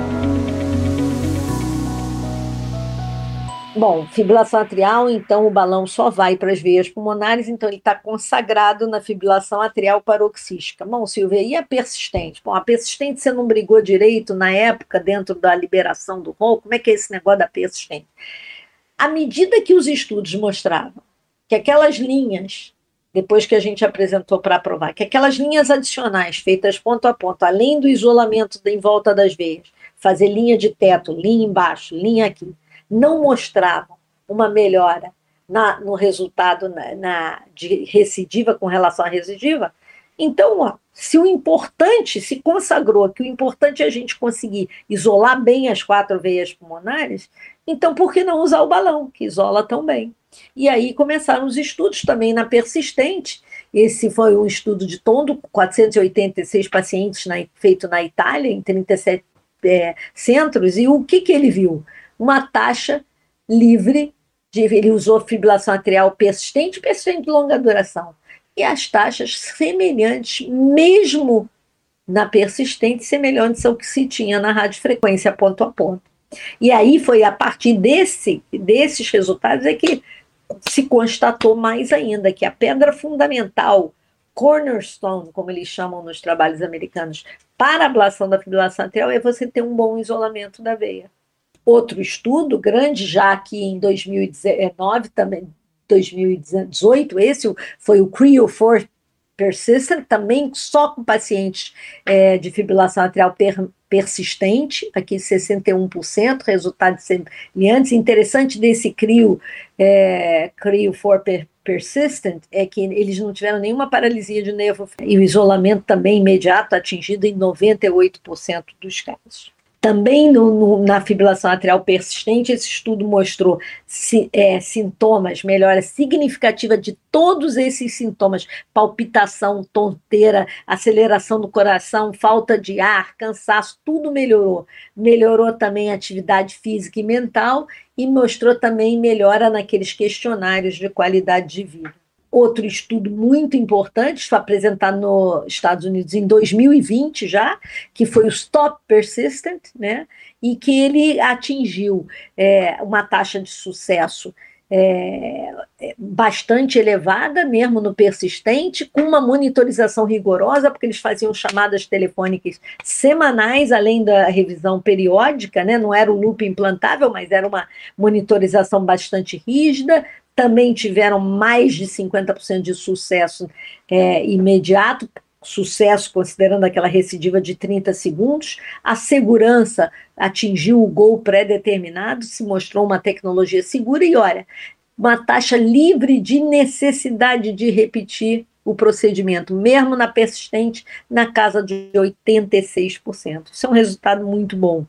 Bom, fibrilação atrial, então o balão só vai para as veias pulmonares, então ele está consagrado na fibrilação atrial paroxística. Bom, Silvia, e a persistente? Bom, a persistente você não brigou direito na época, dentro da liberação do rol, como é que é esse negócio da persistente? À medida que os estudos mostravam que aquelas linhas, depois que a gente apresentou para aprovar, que aquelas linhas adicionais feitas ponto a ponto, além do isolamento em volta das veias, fazer linha de teto, linha embaixo, linha aqui, não mostravam uma melhora na, no resultado na, na, de recidiva com relação à recidiva, então, ó, se o importante se consagrou que o importante é a gente conseguir isolar bem as quatro veias pulmonares, então por que não usar o balão, que isola tão bem? E aí começaram os estudos também na persistente. Esse foi um estudo de tondo, 486 pacientes na, feito na Itália, em 37 é, centros, e o que, que ele viu? Uma taxa livre de ele usou fibrilação atrial persistente, persistente de longa duração. E as taxas semelhantes, mesmo na persistente, semelhantes ao que se tinha na radiofrequência ponto a ponto. E aí foi a partir desse, desses resultados é que se constatou mais ainda que a pedra fundamental, cornerstone, como eles chamam nos trabalhos americanos, para a ablação da fibrilação atrial é você ter um bom isolamento da veia outro estudo grande, já que em 2019, também 2018, esse foi o CRIO 4 Persistent, também só com pacientes é, de fibrilação atrial per, persistente, aqui 61%, resultados semelhantes. Interessante desse CRIO, é, CRIO 4 per, Persistent, é que eles não tiveram nenhuma paralisia de nervo e o isolamento também imediato atingido em 98% dos casos. Também no, no, na fibrilação atrial persistente, esse estudo mostrou si, é, sintomas, melhora significativa de todos esses sintomas: palpitação, tonteira, aceleração do coração, falta de ar, cansaço, tudo melhorou. Melhorou também a atividade física e mental e mostrou também melhora naqueles questionários de qualidade de vida outro estudo muito importante, foi apresentado nos Estados Unidos em 2020 já, que foi o Stop Persistent, né? e que ele atingiu é, uma taxa de sucesso é, é, bastante elevada, mesmo no persistente, com uma monitorização rigorosa, porque eles faziam chamadas telefônicas semanais, além da revisão periódica, né? não era o loop implantável, mas era uma monitorização bastante rígida, também tiveram mais de 50% de sucesso é, imediato, sucesso considerando aquela recidiva de 30 segundos. A segurança atingiu o gol pré-determinado, se mostrou uma tecnologia segura e olha, uma taxa livre de necessidade de repetir o procedimento, mesmo na persistente, na casa de 86%. Isso é um resultado muito bom.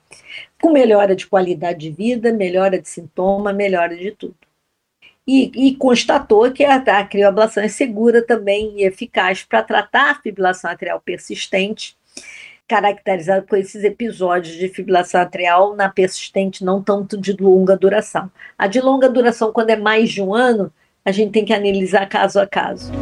Com melhora de qualidade de vida, melhora de sintoma, melhora de tudo e, e constatou que a, a crioablação é segura também e eficaz para tratar a fibrilação atrial persistente, caracterizada por esses episódios de fibrilação atrial na persistente não tanto de longa duração. A de longa duração, quando é mais de um ano, a gente tem que analisar caso a caso.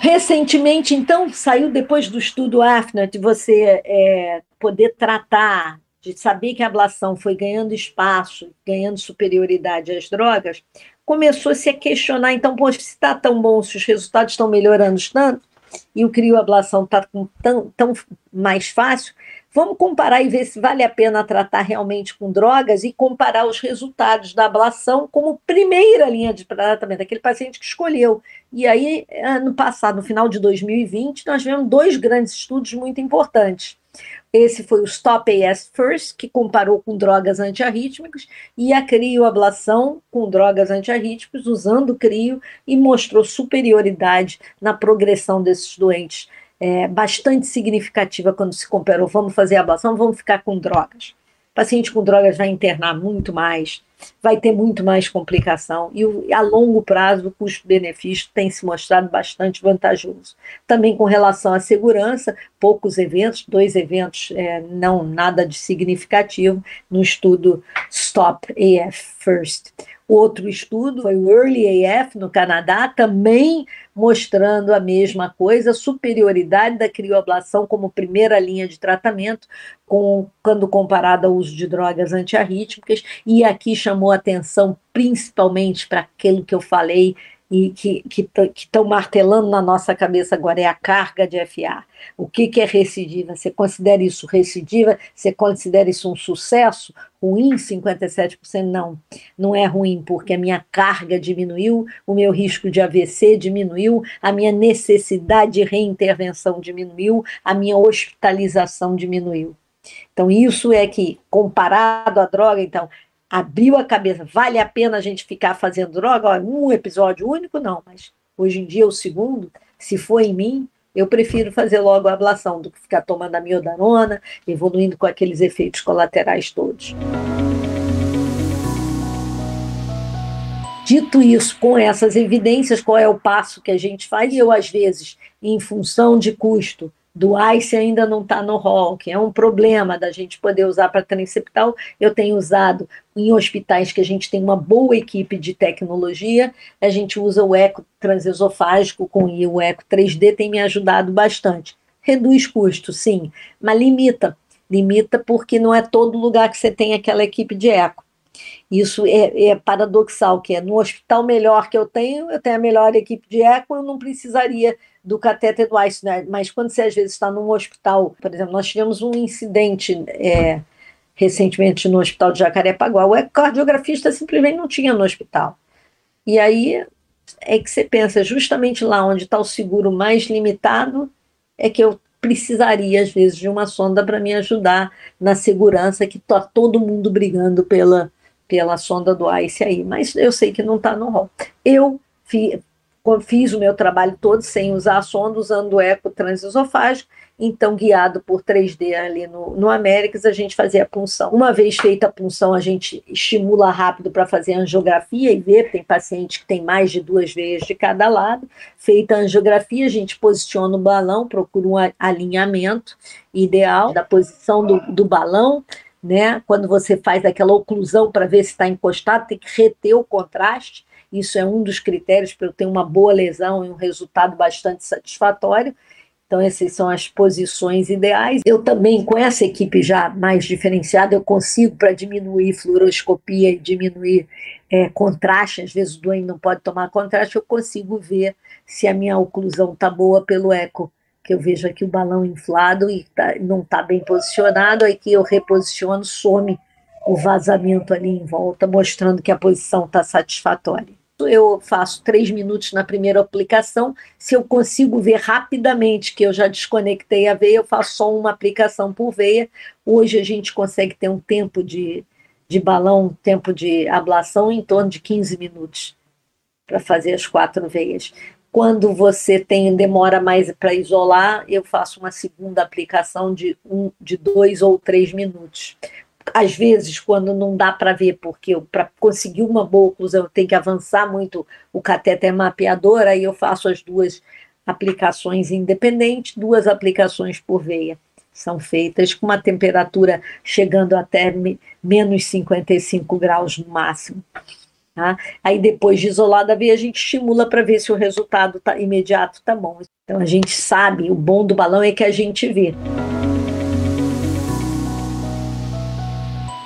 Recentemente, então, saiu depois do estudo AFNA de você é, poder tratar de saber que a ablação foi ganhando espaço, ganhando superioridade às drogas, começou-se a questionar, então, poxa, se está tão bom, se os resultados estão melhorando tanto, e o crioablação está tão, tão mais fácil, vamos comparar e ver se vale a pena tratar realmente com drogas e comparar os resultados da ablação como primeira linha de tratamento, aquele paciente que escolheu. E aí, ano passado, no final de 2020, nós tivemos dois grandes estudos muito importantes. Esse foi o Stop AS First, que comparou com drogas antiarrítmicas, e a crioablação com drogas antiarrítmicas, usando o crio, e mostrou superioridade na progressão desses doentes, é, bastante significativa quando se comparou, vamos fazer ablação, vamos ficar com drogas. paciente com drogas vai internar muito mais, vai ter muito mais complicação e a longo prazo o custo-benefício tem se mostrado bastante vantajoso. Também com relação à segurança, poucos eventos, dois eventos, é, não nada de significativo no estudo Stop AF First. Outro estudo foi o Early AF no Canadá, também mostrando a mesma coisa, superioridade da crioablação como primeira linha de tratamento, com, quando comparado ao uso de drogas antiarrítmicas, e aqui chamou atenção principalmente para aquilo que eu falei e que estão martelando na nossa cabeça agora é a carga de FA. O que, que é recidiva? Você considera isso recidiva? Você considera isso um sucesso? Ruim 57%? Não, não é ruim, porque a minha carga diminuiu, o meu risco de AVC diminuiu, a minha necessidade de reintervenção diminuiu, a minha hospitalização diminuiu. Então, isso é que, comparado à droga, então, abriu a cabeça. Vale a pena a gente ficar fazendo droga? um episódio único, não, mas hoje em dia o segundo, se for em mim, eu prefiro fazer logo a ablação do que ficar tomando a miodarona, evoluindo com aqueles efeitos colaterais todos. Dito isso, com essas evidências, qual é o passo que a gente faz? Eu, às vezes, em função de custo, do ICE ainda não está no rol, que é um problema da gente poder usar para transeptal. Eu tenho usado em hospitais que a gente tem uma boa equipe de tecnologia, a gente usa o eco transesofágico com o eco 3D, tem me ajudado bastante. Reduz custo, sim, mas limita. Limita porque não é todo lugar que você tem aquela equipe de eco. Isso é, é, paradoxal, que é no hospital melhor que eu tenho, eu tenho a melhor equipe de eco, eu não precisaria do catéter do ICE, né? mas quando você às vezes está num hospital, por exemplo, nós tivemos um incidente é, recentemente no hospital de Jacarepaguá, o ecocardiografista simplesmente não tinha no hospital. E aí é que você pensa, justamente lá onde está o seguro mais limitado, é que eu precisaria, às vezes, de uma sonda para me ajudar na segurança, que está todo mundo brigando pela, pela sonda do ICE aí, mas eu sei que não está no rol. Eu fi, fiz o meu trabalho todo sem usar a sonda, usando o eco transesofágico, então guiado por 3D ali no, no Américas, a gente fazia a punção. Uma vez feita a punção, a gente estimula rápido para fazer a angiografia e ver, tem paciente que tem mais de duas veias de cada lado. Feita a angiografia, a gente posiciona o balão, procura um alinhamento ideal da posição do, do balão, né? Quando você faz aquela oclusão para ver se está encostado, tem que reter o contraste. Isso é um dos critérios para eu ter uma boa lesão e um resultado bastante satisfatório. Então, essas são as posições ideais. Eu também, com essa equipe já mais diferenciada, eu consigo, para diminuir fluoroscopia e diminuir é, contraste, às vezes o doente não pode tomar contraste, eu consigo ver se a minha oclusão está boa pelo eco que eu vejo aqui o balão inflado e tá, não está bem posicionado, aí que eu reposiciono, some o vazamento ali em volta, mostrando que a posição está satisfatória. Eu faço três minutos na primeira aplicação. Se eu consigo ver rapidamente que eu já desconectei a veia, eu faço só uma aplicação por veia. Hoje a gente consegue ter um tempo de, de balão, um tempo de ablação em torno de 15 minutos para fazer as quatro veias. Quando você tem demora mais para isolar, eu faço uma segunda aplicação de um, de dois ou três minutos. Às vezes, quando não dá para ver, porque para conseguir uma boa oclusão eu tenho que avançar muito o cateter mapeador, aí eu faço as duas aplicações independentes, duas aplicações por veia. São feitas com uma temperatura chegando até menos 55 graus no máximo. Tá? Aí depois de isolada a veia, a gente estimula para ver se o resultado tá, imediato está bom. Então a gente sabe, o bom do balão é que a gente vê.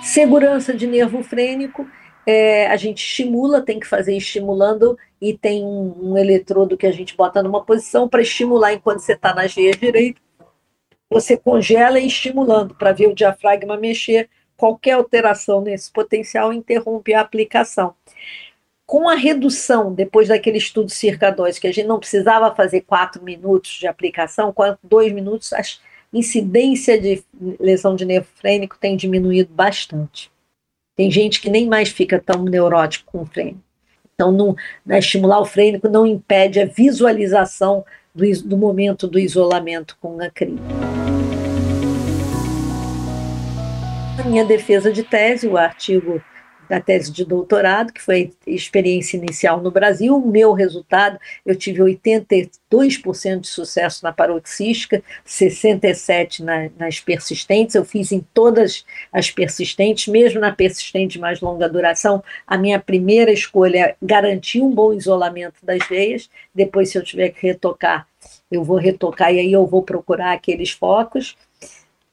Segurança de nervo frênico, é, a gente estimula, tem que fazer estimulando, e tem um, um eletrodo que a gente bota numa posição para estimular enquanto você está nas veias direito. Você congela e estimulando para ver o diafragma mexer. Qualquer alteração nesse potencial interrompe a aplicação com a redução, depois daquele estudo circa 2, que a gente não precisava fazer quatro minutos de aplicação, dois minutos, a incidência de lesão de nervo frênico tem diminuído bastante. Tem gente que nem mais fica tão neurótico com o frênico. Então, não, né, estimular o frênico não impede a visualização do, do momento do isolamento com a CRI. minha defesa de tese, o artigo da tese de doutorado, que foi experiência inicial no Brasil. O meu resultado, eu tive 82% de sucesso na paroxística, 67% na, nas persistentes. Eu fiz em todas as persistentes, mesmo na persistente mais longa duração. A minha primeira escolha é garantir um bom isolamento das veias. Depois, se eu tiver que retocar, eu vou retocar e aí eu vou procurar aqueles focos.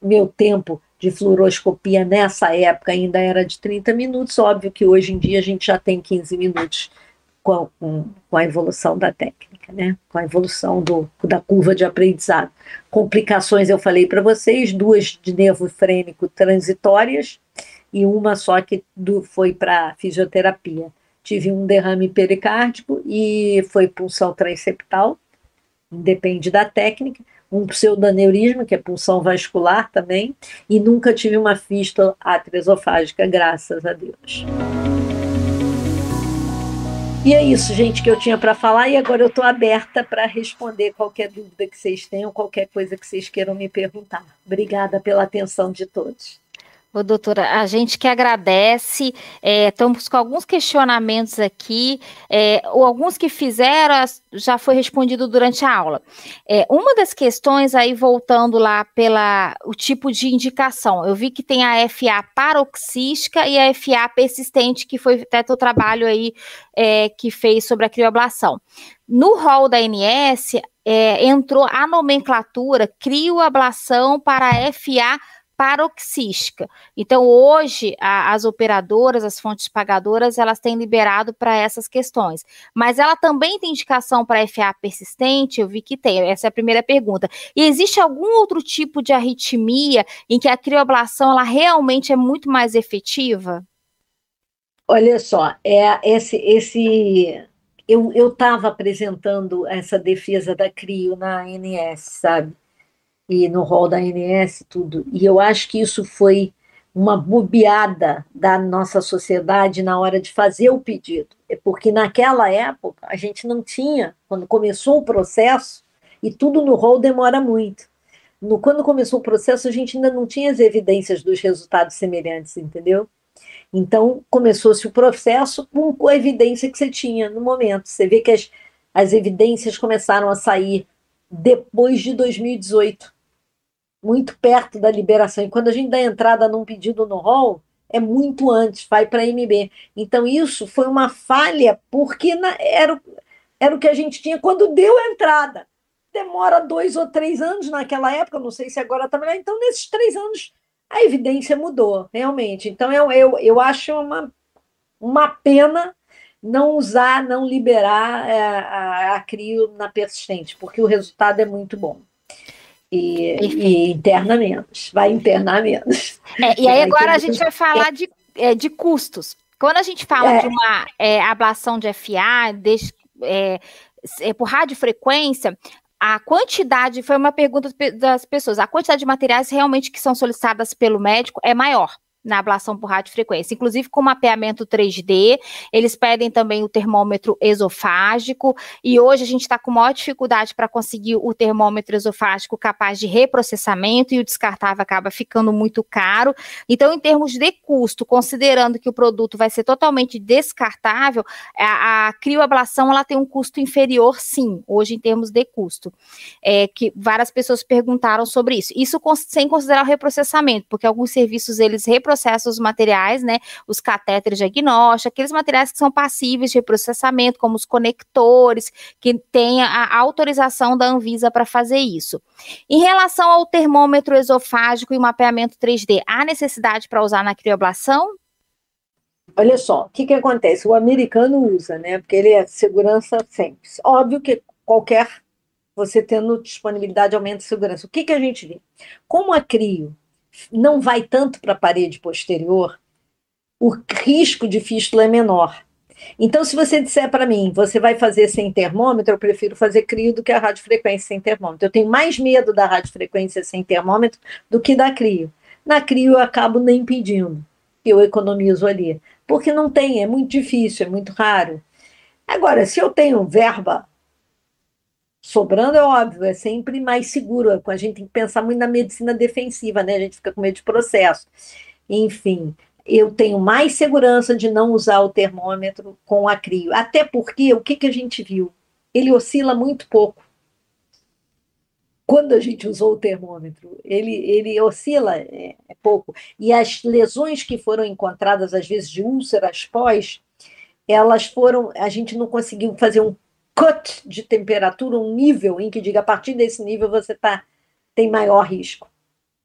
Meu tempo de fluoroscopia nessa época ainda era de 30 minutos, óbvio que hoje em dia a gente já tem 15 minutos com, com, com a evolução da técnica, né? com a evolução do, da curva de aprendizado. Complicações eu falei para vocês, duas de nervo frênico transitórias e uma só que do, foi para fisioterapia. Tive um derrame pericárdico e foi punção transeptal, depende da técnica, um pseudoneurisma, que é punção vascular também, e nunca tive uma fístula atriosofágica, graças a Deus. E é isso, gente, que eu tinha para falar, e agora eu estou aberta para responder qualquer dúvida que vocês tenham, qualquer coisa que vocês queiram me perguntar. Obrigada pela atenção de todos. Ô, doutora, a gente que agradece, é, estamos com alguns questionamentos aqui, é, ou alguns que fizeram, já foi respondido durante a aula. É, uma das questões aí, voltando lá pela o tipo de indicação, eu vi que tem a FA paroxística e a FA persistente, que foi até o trabalho aí é, que fez sobre a crioablação. No rol da ANS, é, entrou a nomenclatura crioablação para FA paroxística. Então, hoje, a, as operadoras, as fontes pagadoras, elas têm liberado para essas questões. Mas ela também tem indicação para FA persistente? Eu vi que tem. Essa é a primeira pergunta. E existe algum outro tipo de arritmia em que a crioblação ela realmente é muito mais efetiva? Olha só, é esse, esse eu estava apresentando essa defesa da CRIO na ANS, sabe? E no rol da ANS tudo. E eu acho que isso foi uma bobeada da nossa sociedade na hora de fazer o pedido. É porque naquela época a gente não tinha, quando começou o processo, e tudo no rol demora muito. No, quando começou o processo, a gente ainda não tinha as evidências dos resultados semelhantes, entendeu? Então, começou-se o processo com a evidência que você tinha no momento. Você vê que as, as evidências começaram a sair depois de 2018 muito perto da liberação. E quando a gente dá entrada num pedido no rol, é muito antes, vai para a MB. Então, isso foi uma falha, porque na, era, era o que a gente tinha quando deu a entrada. Demora dois ou três anos naquela época, não sei se agora está melhor. Então, nesses três anos, a evidência mudou, realmente. Então, eu, eu, eu acho uma, uma pena não usar, não liberar é, a, a CRIO na persistente, porque o resultado é muito bom e, e interna menos, vai internar menos. É, e aí agora a gente vai falar de, é, de custos. Quando a gente fala é. de uma é, ablação de FA, de, é, é, por radiofrequência, a quantidade, foi uma pergunta das pessoas, a quantidade de materiais realmente que são solicitadas pelo médico é maior na ablação por radiofrequência, inclusive com mapeamento 3D. Eles pedem também o termômetro esofágico, e hoje a gente está com maior dificuldade para conseguir o termômetro esofágico capaz de reprocessamento, e o descartável acaba ficando muito caro. Então, em termos de custo, considerando que o produto vai ser totalmente descartável, a, a crioablação ela tem um custo inferior, sim, hoje em termos de custo. É, que várias pessoas perguntaram sobre isso. Isso sem considerar o reprocessamento, porque alguns serviços eles reprocessam processa os materiais, né, os catéteres diagnósticos, aqueles materiais que são passíveis de processamento, como os conectores, que têm a autorização da Anvisa para fazer isso. Em relação ao termômetro esofágico e mapeamento 3D, há necessidade para usar na crioblação? Olha só, o que, que acontece? O americano usa, né? Porque ele é segurança sempre. Óbvio que qualquer você tendo disponibilidade aumenta a segurança. O que, que a gente vê? Como a CRIO não vai tanto para a parede posterior, o risco de fístula é menor. Então, se você disser para mim, você vai fazer sem termômetro, eu prefiro fazer crio do que a radiofrequência sem termômetro. Eu tenho mais medo da radiofrequência sem termômetro do que da crio. Na crio eu acabo nem pedindo, eu economizo ali. Porque não tem, é muito difícil, é muito raro. Agora, se eu tenho verba Sobrando é óbvio, é sempre mais seguro. A gente tem que pensar muito na medicina defensiva, né? A gente fica com medo de processo. enfim, eu tenho mais segurança de não usar o termômetro com a. Até porque o que, que a gente viu? Ele oscila muito pouco. Quando a gente usou o termômetro, ele, ele oscila é, é pouco. E as lesões que foram encontradas, às vezes, de úlceras pós, elas foram. A gente não conseguiu fazer um cut de temperatura, um nível em que diga a partir desse nível você tá, tem maior risco.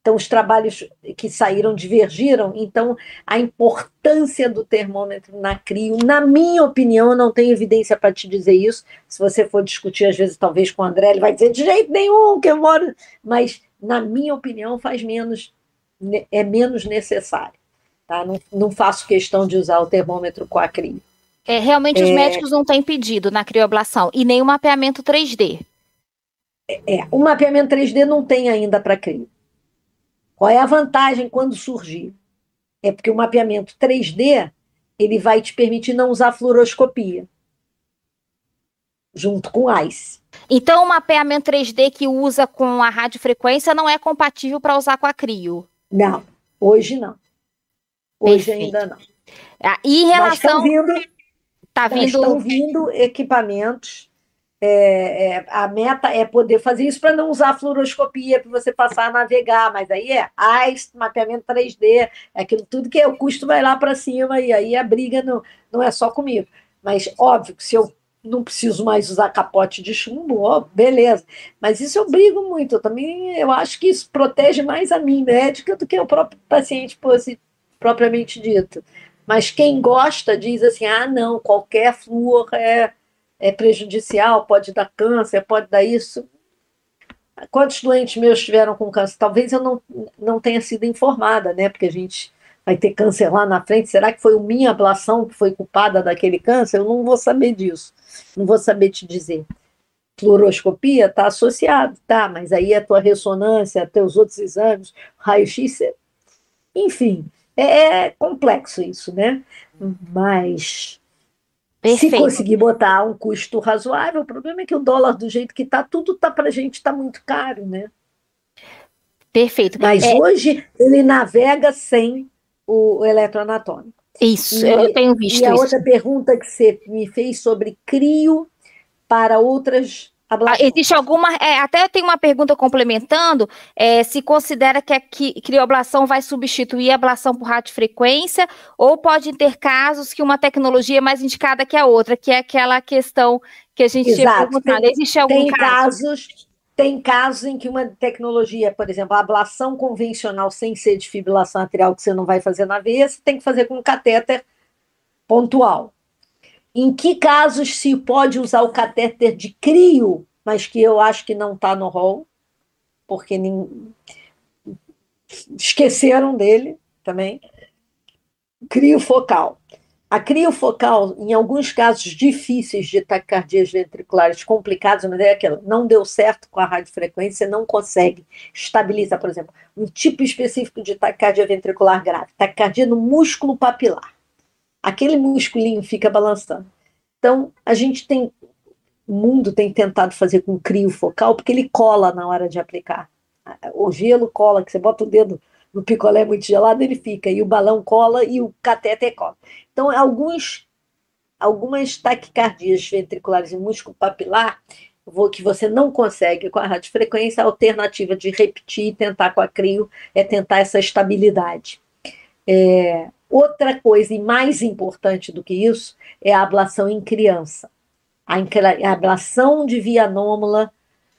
Então, os trabalhos que saíram divergiram. Então, a importância do termômetro na CRIO, na minha opinião, não tenho evidência para te dizer isso. Se você for discutir, às vezes, talvez com o André, ele vai dizer de jeito nenhum que eu moro. Mas, na minha opinião, faz menos, é menos necessário. Tá? Não, não faço questão de usar o termômetro com a CRIO. É, realmente, os é... médicos não têm pedido na crioablação e nem o mapeamento 3D. É, é o mapeamento 3D não tem ainda para CRIO. Qual é a vantagem quando surgir? É porque o mapeamento 3D ele vai te permitir não usar fluoroscopia junto com ICE. Então, o mapeamento 3D que usa com a radiofrequência não é compatível para usar com a CRIO? Não, hoje não. Hoje Perfeito. ainda não. Ah, e em relação. Mas estão vindo, tá vindo... estão vindo equipamentos é, é, a meta é poder fazer isso para não usar fluoroscopia, para você passar a navegar, mas aí é AIS, mapeamento 3D, é aquilo tudo que é, o custo vai lá para cima, e aí a briga não, não é só comigo. Mas, óbvio, que se eu não preciso mais usar capote de chumbo, ó, beleza. Mas isso eu brigo muito. Eu também eu acho que isso protege mais a mim, médica, do que o próprio paciente fosse propriamente dito. Mas quem gosta diz assim: ah, não, qualquer flúor é é prejudicial, pode dar câncer, pode dar isso. Quantos doentes meus tiveram com câncer? Talvez eu não, não tenha sido informada, né? Porque a gente vai ter câncer lá na frente. Será que foi minha ablação que foi culpada daquele câncer? Eu não vou saber disso. Não vou saber te dizer. Fluoroscopia está associado, tá, mas aí a tua ressonância, teus outros exames, raio-x, enfim, é, é complexo isso, né? Mas Perfeito. Se conseguir botar um custo razoável, o problema é que o dólar, do jeito que está, tudo tá para a gente está muito caro, né? Perfeito. Mas é... hoje ele navega sem o eletroanatômico. Isso, e, eu tenho visto. E a isso. outra pergunta que você me fez sobre crio para outras existe alguma. É, até tem uma pergunta complementando: é, se considera que a crioblação vai substituir a ablação por radiofrequência, ou pode ter casos que uma tecnologia é mais indicada que a outra, que é aquela questão que a gente Exato. tinha perguntado. Tem, existe algum tem caso? casos? Tem casos em que uma tecnologia, por exemplo, a ablação convencional sem ser de fibrilação atrial, que você não vai fazer na veia, você tem que fazer com um catéter pontual. Em que casos se pode usar o catéter de crio, mas que eu acho que não está no rol, porque nem... esqueceram dele também. Crio focal. A criofocal, em alguns casos difíceis de taquicardias ventriculares complicados, mas é aquilo, não deu certo com a radiofrequência, não consegue estabilizar, por exemplo, um tipo específico de taquicardia ventricular grave, taquicardia no músculo papilar aquele musculinho fica balançando. Então, a gente tem, o mundo tem tentado fazer com crio focal, porque ele cola na hora de aplicar. O gelo cola, que você bota o dedo no picolé muito gelado, ele fica, e o balão cola e o cateter cola. Então, alguns, algumas taquicardias ventriculares em músculo papilar, que você não consegue com a radiofrequência, a alternativa de repetir e tentar com a crio é tentar essa estabilidade. É, Outra coisa, e mais importante do que isso, é a ablação em criança. A, ablação de via anômala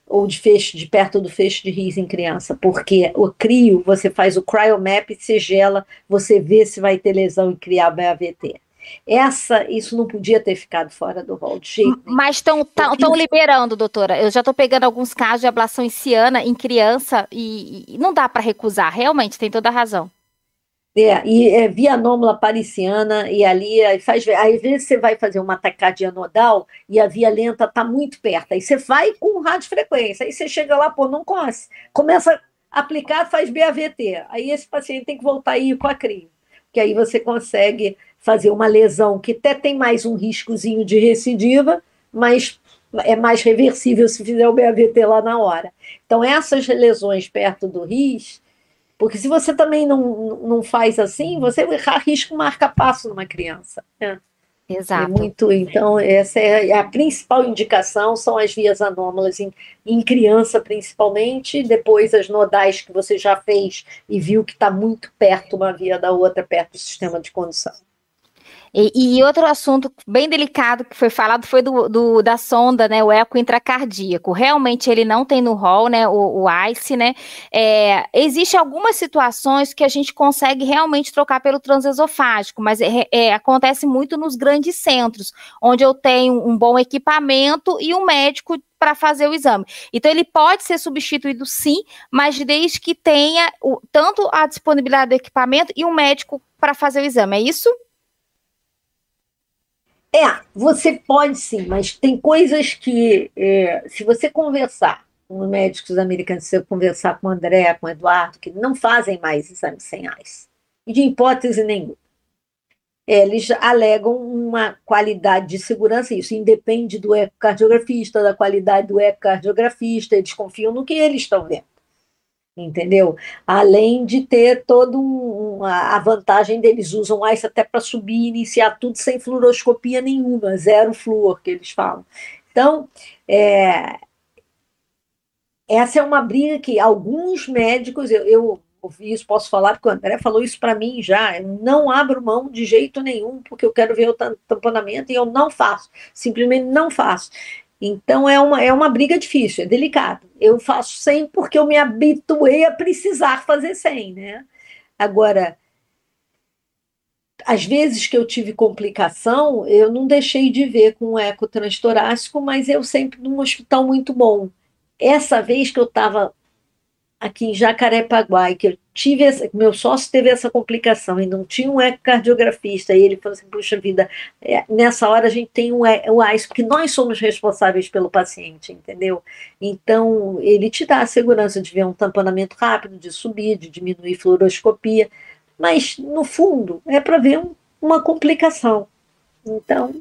ou de feixe, de perto do feixe de ris em criança, porque o crio, você faz o cryomap, se gela, você vê se vai ter lesão e criar BAVT. Essa, isso não podia ter ficado fora do rol de jeito Mas estão liberando, doutora. Eu já estou pegando alguns casos de ablação ciana em criança e, e não dá para recusar, realmente, tem toda a razão. É, e é via anômala parisiana, e ali aí faz. Às vezes você vai fazer uma taquicardia nodal e a via lenta está muito perto. Aí você vai com radiofrequência, aí você chega lá, pô, não conhece. Começa a aplicar, faz BAVT. Aí esse paciente tem que voltar aí com a CRI, que aí você consegue fazer uma lesão que até tem mais um riscozinho de recidiva, mas é mais reversível se fizer o BAVT lá na hora. Então, essas lesões perto do RIS Porque se você também não, não faz assim, você arrisca um marca-passo numa criança. Né? Exato. É muito, então, essa é a principal indicação, são as vias anômalas em, em criança, principalmente, depois as nodais que você já fez e viu que está muito perto uma via da outra, perto do sistema de condução. E, e, outro assunto bem delicado que foi falado foi do, do, da sonda, né, o eco intracardíaco. Realmente ele não tem no rol, né, o, o ICE, né. É, Existem algumas situações que a gente consegue realmente trocar pelo transesofágico, mas é, é, acontece muito nos grandes centros, onde eu tenho um bom equipamento e um médico para fazer o exame. Então, ele pode ser substituído sim, mas desde que tenha o, tanto a disponibilidade do equipamento e um médico para fazer o exame. É isso? É, você pode sim, mas tem coisas que, é, se você conversar com os médicos americanos, se você conversar com o André, com o Eduardo, que não fazem mais exames sem AIS, e de hipótese nenhuma. Eles alegam uma qualidade de segurança, isso independe do ecocardiografista, da qualidade do ecocardiografista, eles confiam no que eles estão vendo entendeu? Além de ter toda a vantagem deles usam isso até para subir e iniciar tudo sem fluoroscopia nenhuma, zero flúor que eles falam. Então, é, essa é uma briga que alguns médicos, eu, eu ouvi isso, posso falar, porque o André falou isso para mim já, eu não abro mão de jeito nenhum, porque eu quero ver o tamponamento e eu não faço, simplesmente não faço. Então é uma, é uma briga difícil, é delicado. Eu faço 100 porque eu me habituei a precisar fazer 100, né? Agora, às vezes que eu tive complicação, eu não deixei de ver com o eco transtorácico, mas eu sempre num hospital muito bom. Essa vez que eu estava aqui em Jacarepaguá, que eu tive essa, meu sócio teve essa complicação e não tinha um ecocardiografista, e ele falou assim, puxa vida, é, nessa hora a gente tem um, o AIS, porque nós somos responsáveis pelo paciente, entendeu? Então, ele te dá a segurança de ver um tamponamento rápido, de subir, de diminuir fluoroscopia, mas, no fundo, é para ver um, uma complicação. Então...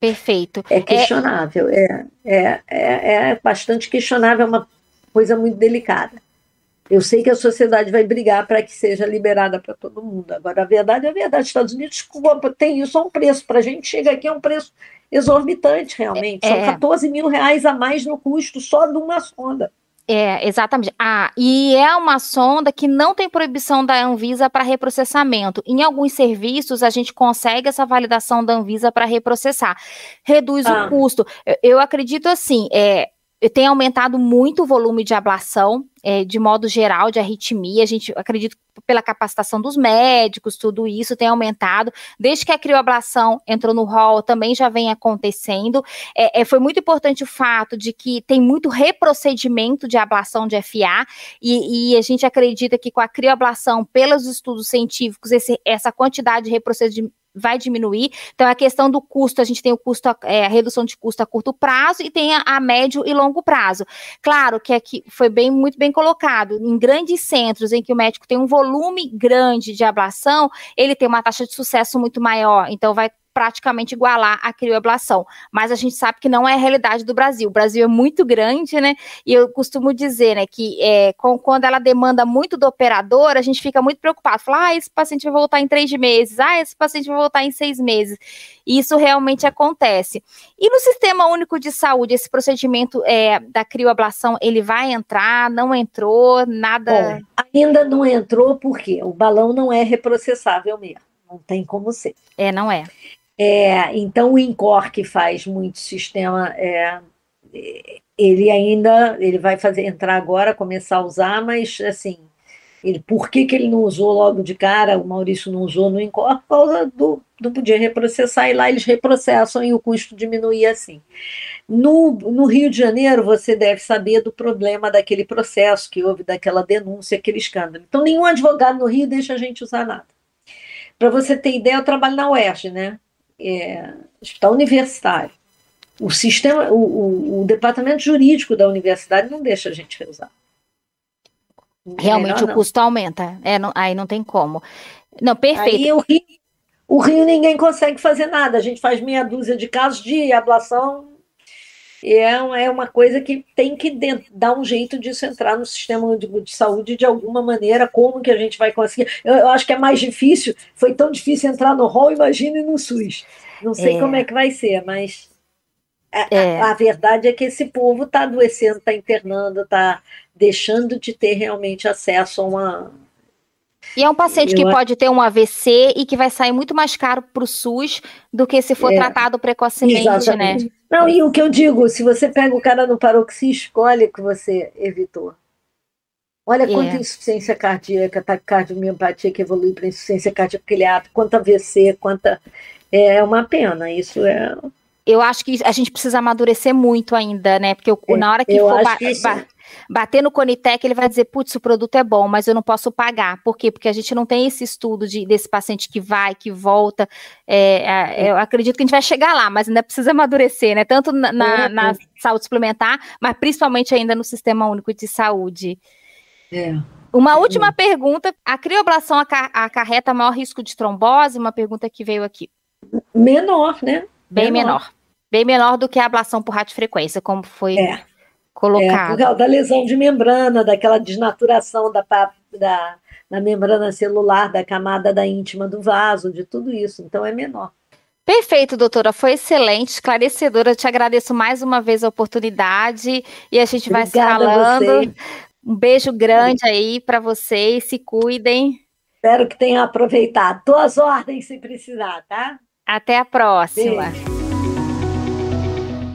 Perfeito. É questionável, é, é, é, é bastante questionável, é uma coisa muito delicada. Eu sei que a sociedade vai brigar para que seja liberada para todo mundo. Agora, a verdade é a verdade. Estados Unidos tem isso a um preço. Para a gente chega aqui é um preço exorbitante, realmente. São é. 14 mil reais a mais no custo só de uma sonda. É, exatamente. Ah, e é uma sonda que não tem proibição da Anvisa para reprocessamento. Em alguns serviços, a gente consegue essa validação da Anvisa para reprocessar. Reduz ah. o custo. Eu, eu acredito assim, é, tem aumentado muito o volume de ablação, é, de modo geral, de arritmia. A gente acredita pela capacitação dos médicos, tudo isso tem aumentado. Desde que a crioablação entrou no rol, também já vem acontecendo. É, é, foi muito importante o fato de que tem muito reprocedimento de ablação de FA, e, e a gente acredita que com a crioablação, pelos estudos científicos, esse, essa quantidade de reprocedimento vai diminuir. Então, a questão do custo, a gente tem o custo, é, a redução de custo a curto prazo e tem a, a, médio e longo prazo. Claro que aqui foi bem, muito bem colocado, em grandes centros em que o médico tem um volume grande de ablação, ele tem uma taxa de sucesso muito maior, então vai praticamente igualar a crioablação. Mas a gente sabe que não é a realidade do Brasil. O Brasil é muito grande, né? E eu costumo dizer, né, que é, com, quando ela demanda muito do operador, a gente fica muito preocupado. Fala, ah, esse paciente vai voltar em três meses, ah, esse paciente vai voltar em seis meses. E isso realmente acontece. E no Sistema Único de Saúde, esse procedimento é, da crioablação, ele vai entrar? Não entrou? Nada? Bom, ainda não entrou porque o balão não é reprocessável mesmo. Não tem como ser. É, não é. É, então o INCOR que faz muito sistema, é, ele ainda ele vai fazer entrar agora, começar a usar, mas assim, ele, por que, que ele não usou logo de cara, o Maurício não usou no INCOR? Por causa do não podia reprocessar, e lá eles reprocessam e o custo diminui assim. No, no Rio de Janeiro, você deve saber do problema daquele processo que houve, daquela denúncia, aquele escândalo. Então, nenhum advogado no Rio deixa a gente usar nada. Para você ter ideia, eu trabalho na UERJ, né? É, hospital universitário, o sistema, o, o, o, departamento jurídico da universidade não deixa a gente usar. Realmente Melhor, o custo aumenta, é, não, aí não tem como. Não, perfeito. Aí o Rio, o Rio ninguém consegue fazer nada, a gente faz meia dúzia de casos de ablação é, uma, é uma coisa que tem que dar um jeito disso entrar no sistema de, de, saúde de alguma maneira. Como que a gente vai conseguir? Eu, eu, acho que é mais difícil. Foi tão difícil entrar no rol, imagine no SUS. Não sei é. como é que vai ser, mas a, é. a, a verdade é que esse povo está adoecendo, está internando, está deixando de ter realmente acesso a uma, e é um paciente que pode ter um AVC e que vai sair muito mais caro para o SUS do que se for é, tratado precocemente, né? exatamente. né? Não, e o que eu digo, se você pega o cara no paroxístico, olha que você evitou. Olha é. quanta insuficiência cardíaca, taquicardiomiopatía que evolui para insuficiência cardíaca, aquele ato, quanta AVC, quanta... É uma pena, isso é... Eu acho que a gente precisa amadurecer muito ainda, né? Porque eu, é, na hora que for que bater no Conitec, ele vai dizer, putz, o produto é bom, mas eu não posso pagar. Por quê? Porque a gente não tem esse estudo de, desse paciente que vai, que volta. É, é, eu acredito que a gente vai chegar lá, mas ainda precisa amadurecer, né? Tanto na, na, na saúde suplementar, mas principalmente ainda no Sistema Único de Saúde. É. Uma é. última pergunta: a crioblação acarreta maior risco de trombose? Uma pergunta que veio aqui. Menor, né? Bem menor. menor. Bem menor do que a ablação por radiofrequência, como foi é colocado. É, da lesão de membrana, daquela desnaturação da, da, da membrana celular, da camada da íntima do vaso, de tudo isso. Então é menor. Perfeito, doutora. Foi excelente, esclarecedora. Eu te agradeço mais uma vez a oportunidade e a gente Obrigada vai se falando. Um beijo grande aí para vocês. Se cuidem. Espero que tenham aproveitado. Tô às ordens se precisar, tá? Até a próxima. Beijo.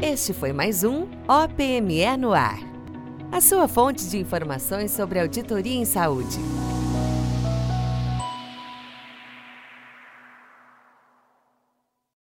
Este foi mais um OPME no Ar. A sua fonte de informações sobre auditoria em saúde.